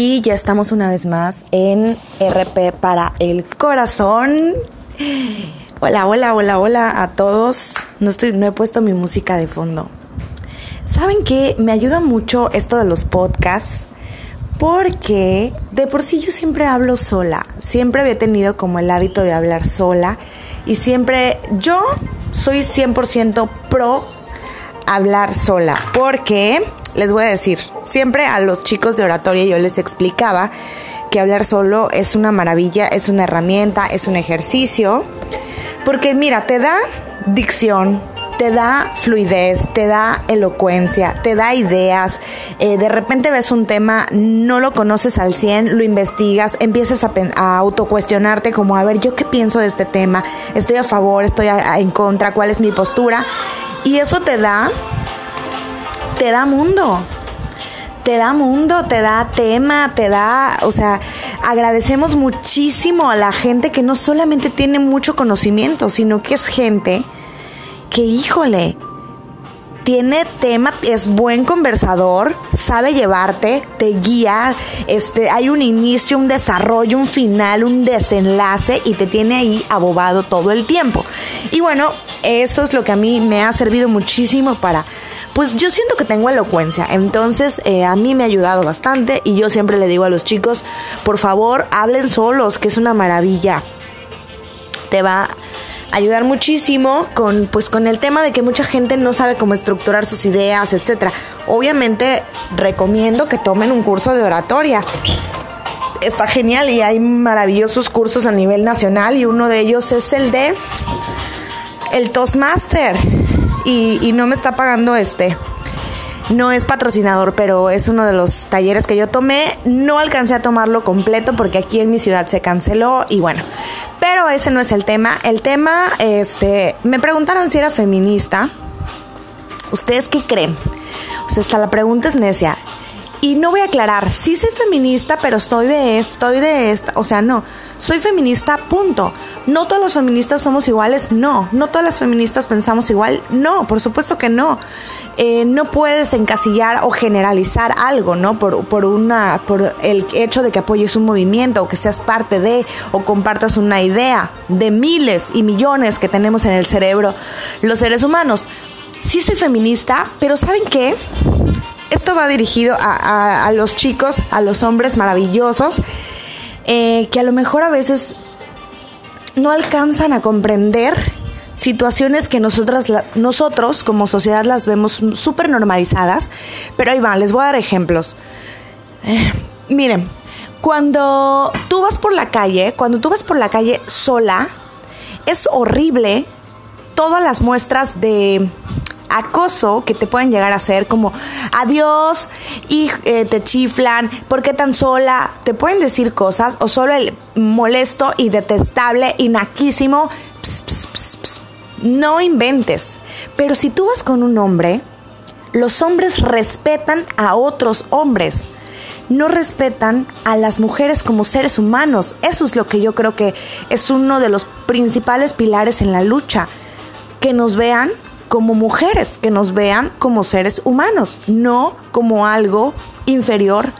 Y ya estamos una vez más en RP para el corazón. Hola, hola, hola, hola a todos. No estoy, no he puesto mi música de fondo. ¿Saben qué? Me ayuda mucho esto de los podcasts porque de por sí yo siempre hablo sola. Siempre había tenido como el hábito de hablar sola y siempre yo soy 100% pro hablar sola porque les voy a decir, siempre a los chicos de oratoria yo les explicaba que hablar solo es una maravilla, es una herramienta, es un ejercicio, porque mira, te da dicción, te da fluidez, te da elocuencia, te da ideas. Eh, de repente ves un tema, no lo conoces al 100, lo investigas, empiezas a, a autocuestionarte como, a ver, ¿yo qué pienso de este tema? ¿Estoy a favor? ¿Estoy en contra? ¿Cuál es mi postura? Y eso te da te da mundo. Te da mundo, te da tema, te da, o sea, agradecemos muchísimo a la gente que no solamente tiene mucho conocimiento, sino que es gente que, híjole, tiene tema, es buen conversador, sabe llevarte, te guía, este, hay un inicio, un desarrollo, un final, un desenlace y te tiene ahí abobado todo el tiempo. Y bueno, eso es lo que a mí me ha servido muchísimo para pues yo siento que tengo elocuencia. Entonces eh, a mí me ha ayudado bastante y yo siempre le digo a los chicos, por favor, hablen solos, que es una maravilla. Te va a ayudar muchísimo con pues con el tema de que mucha gente no sabe cómo estructurar sus ideas, etcétera. Obviamente recomiendo que tomen un curso de oratoria. Está genial y hay maravillosos cursos a nivel nacional y uno de ellos es el de el Toastmaster y, no me está pagando este. No es patrocinador, pero es uno de los talleres que yo tomé. No alcancé a tomarlo completo porque aquí en mi ciudad se canceló y bueno. Pero ese no es el tema. El tema, este, me preguntaron si era feminista. ¿Ustedes qué creen? O hasta la pregunta es necia. Y no voy a aclarar, sí soy feminista, pero estoy de esto, estoy de esta. O sea, no, soy feminista, punto. No todos los feministas somos iguales, no. No todas las feministas pensamos igual, no, por supuesto que no. Eh, no puedes encasillar o generalizar algo, ¿no? Por, por, una, por el hecho de que apoyes un movimiento o que seas parte de o compartas una idea de miles y millones que tenemos en el cerebro los seres humanos. Sí soy feminista, pero ¿saben qué? Esto va dirigido a, los chicos, a los hombres maravillosos, eh, que a lo mejor a veces no alcanzan a comprender situaciones que nosotros como sociedad las vemos súper normalizadas, pero ahí van, les voy a dar ejemplos. Eh, miren, cuando tú vas por la calle, cuando tú vas por la calle sola, es horrible todas las muestras de acoso que te pueden llegar a hacer como adiós y eh, te chiflan, ¿por qué tan sola? Te pueden decir cosas o solo el molesto y detestable y naquísimo, no inventes. Pero si tú vas con un hombre, los hombres respetan a otros hombres no respetan a las mujeres como seres humanos. Eso es lo que yo creo que es uno de los principales pilares en la lucha. Que nos vean como mujeres, que nos vean como seres humanos, no como algo inferior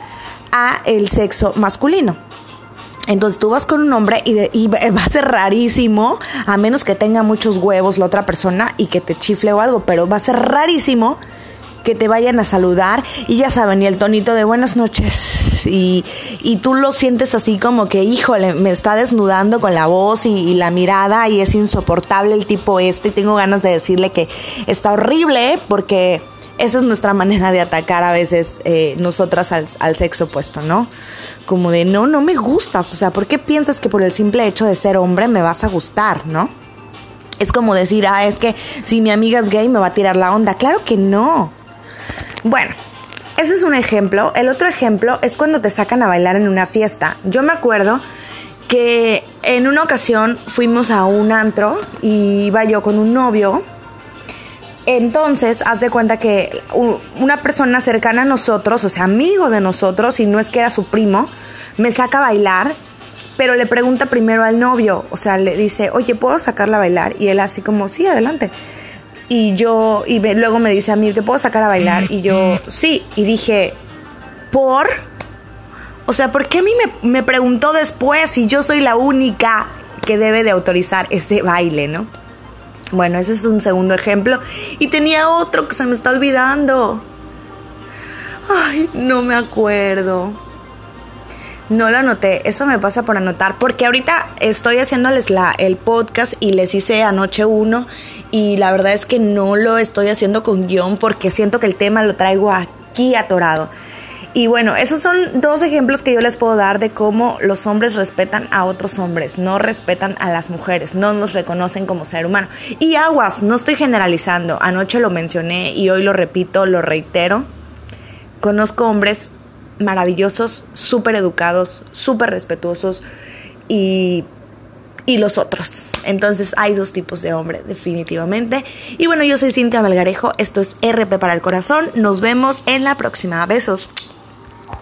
a el sexo masculino. Entonces tú vas con un hombre y, y, va a ser rarísimo, a menos que tenga muchos huevos la otra persona y que te chifle o algo, pero va a ser rarísimo que te vayan a saludar y ya saben, y el tonito de buenas noches. Y, y tú lo sientes así como que, híjole, me está desnudando con la voz y, la mirada y es insoportable el tipo este y tengo ganas de decirle que está horrible porque esa es nuestra manera de atacar a veces eh, nosotras al, al sexo opuesto, ¿no? Como de, no, no me gustas, o sea, ¿por qué piensas que por el simple hecho de ser hombre me vas a gustar, ¿no? Es como decir, ah, es que si mi amiga es gay me va a tirar la onda. Claro que no. Bueno, ese es un ejemplo. El otro ejemplo es cuando te sacan a bailar en una fiesta. Yo me acuerdo que en una ocasión fuimos a un antro y iba yo con un novio. Entonces, haz de cuenta que una persona cercana a nosotros, o sea, amigo de nosotros, y no es que era su primo, me saca a bailar, pero le pregunta primero al novio, o sea, le dice, oye, ¿puedo sacarla a bailar? Y él así como, sí, adelante. Y yo, y luego me dice a mí, ¿te puedo sacar a bailar? Y yo, sí. Y dije, ¿por? O sea, ¿por qué a mí me, me preguntó después si yo soy la única que debe de autorizar ese baile, ¿no? Bueno, ese es un segundo ejemplo. Y tenía otro que se me está olvidando. Ay, no me acuerdo. No lo anoté, eso me pasa por anotar, porque ahorita estoy haciéndoles la, el podcast y les hice anoche uno y la verdad es que no lo estoy haciendo con guion porque siento que el tema lo traigo aquí atorado. Y bueno, esos son dos ejemplos que yo les puedo dar de cómo los hombres respetan a otros hombres, no respetan a las mujeres, no nos reconocen como ser humano. Y aguas, no estoy generalizando, anoche lo mencioné y hoy lo repito, lo reitero. Conozco hombres maravillosos, súper educados, súper respetuosos y, y los otros. Entonces hay dos tipos de hombre, definitivamente. Y bueno, yo soy Cintia Valgarejo, esto es RP para el Corazón. Nos vemos en la próxima. Besos.